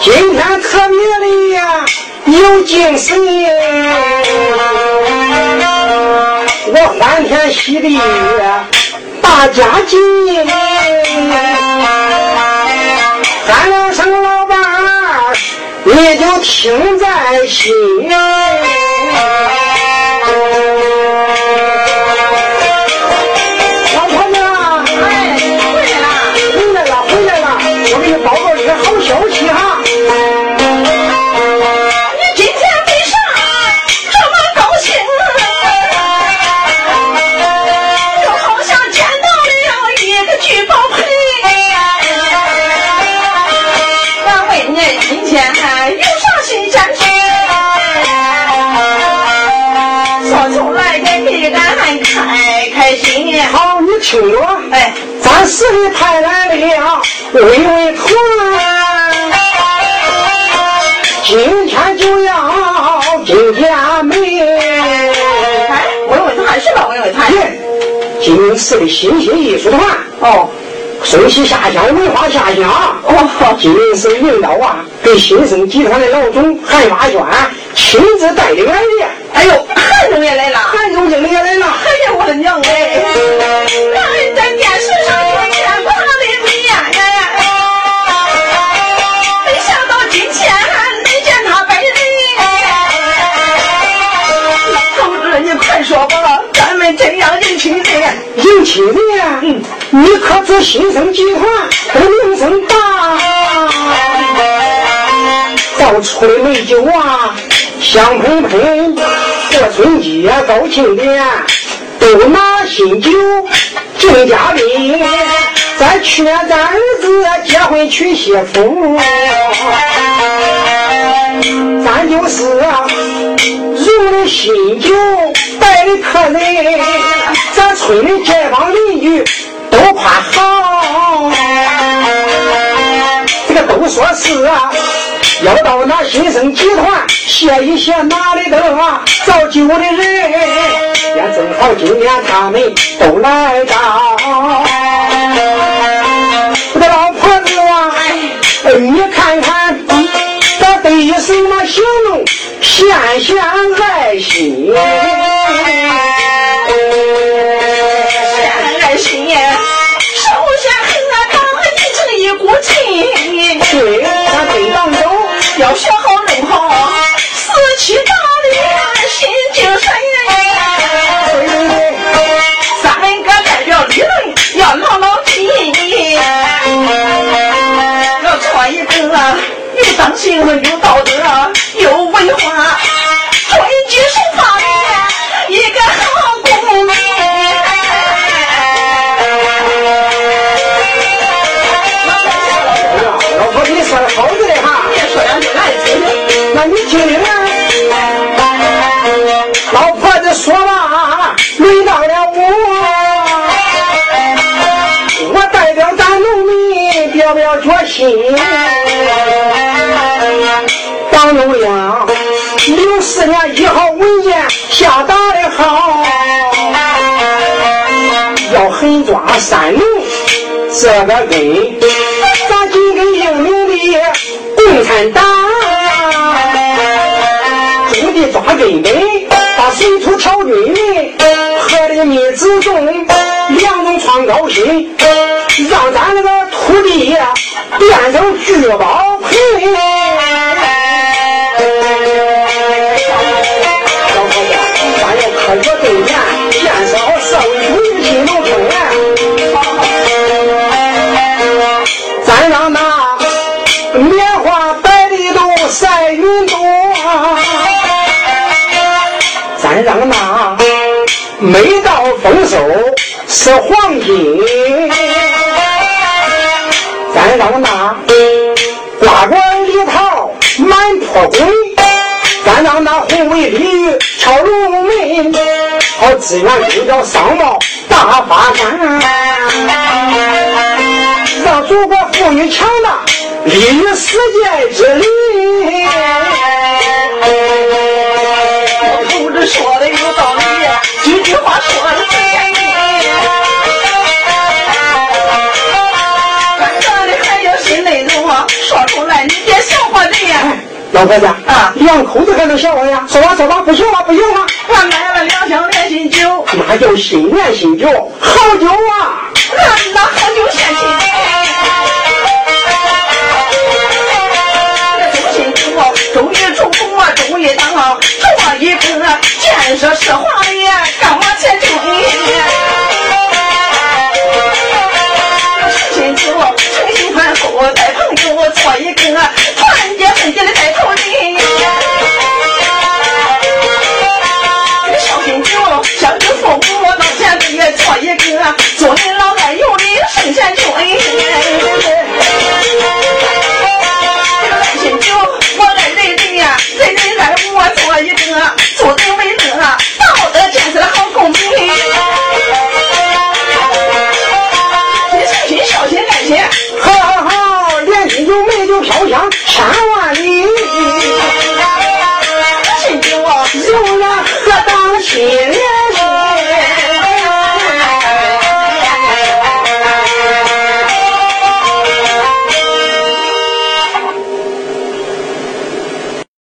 今天特别的呀，有精神。我欢天喜地，大家进。咱俩生老板，你就听在心。听着，哎，咱市里派来了魏魏团，今天就要进家门。哎，魏魏团是吧？魏魏团。今市的新兴艺术团。哦。顺其下乡，文化下乡。哦。今是领导啊，给新生集团的老总韩发娟亲自带领来的。哎呦，韩总也来了，韩总经理也来了。哎呀，我的娘哎！让人在电视上天天看的美呀没想到今天没见他本人。同志，你快说吧，咱们这样人情的，人情的，嗯，你可知新生集团的名声大？到处的美酒啊，香喷喷。过春节高庆典，都拿新酒敬嘉宾。再劝咱儿子结婚娶媳妇，咱就是用的新酒带的客人，咱村里街坊邻居都夸好。这个都说是啊。要到那新生集团谢一谢哪里的造酒的人，也正好今年他们都来到。我的老婆子啊，你看看，这对什么形容？献献爱心。又当心又道德有文化，遵纪守法的一个好公民。老婆，你说的好着嘞哈。那你听听，老婆子说吧，轮到了我，我代表咱农民表表决心，四年一号文件下达的好，要狠抓三农这个根，咱紧跟英明的共产党。种地抓根本，把水土调均匀，河里米子种，粮农创高新，让咱那个土地变成聚宝盆。我对联，建设好社会主义新农村。咱让那棉花白里都晒云朵。咱让那每到丰收是黄金，咱让那瓜果梨桃满坡滚，咱让那宏伟鲤鱼敲龙门，好资源就叫商贸大发展，让祖国富裕强大，立于世界之林。同志说的有道理，几句话说的对。咱这里还有新内容啊，说出来你别。老婆子啊，两口子还能笑我呀？走吧走吧，不行了不行了，我买了两箱连心酒，那叫新年新酒，好酒啊！那那好酒献亲。Yeah.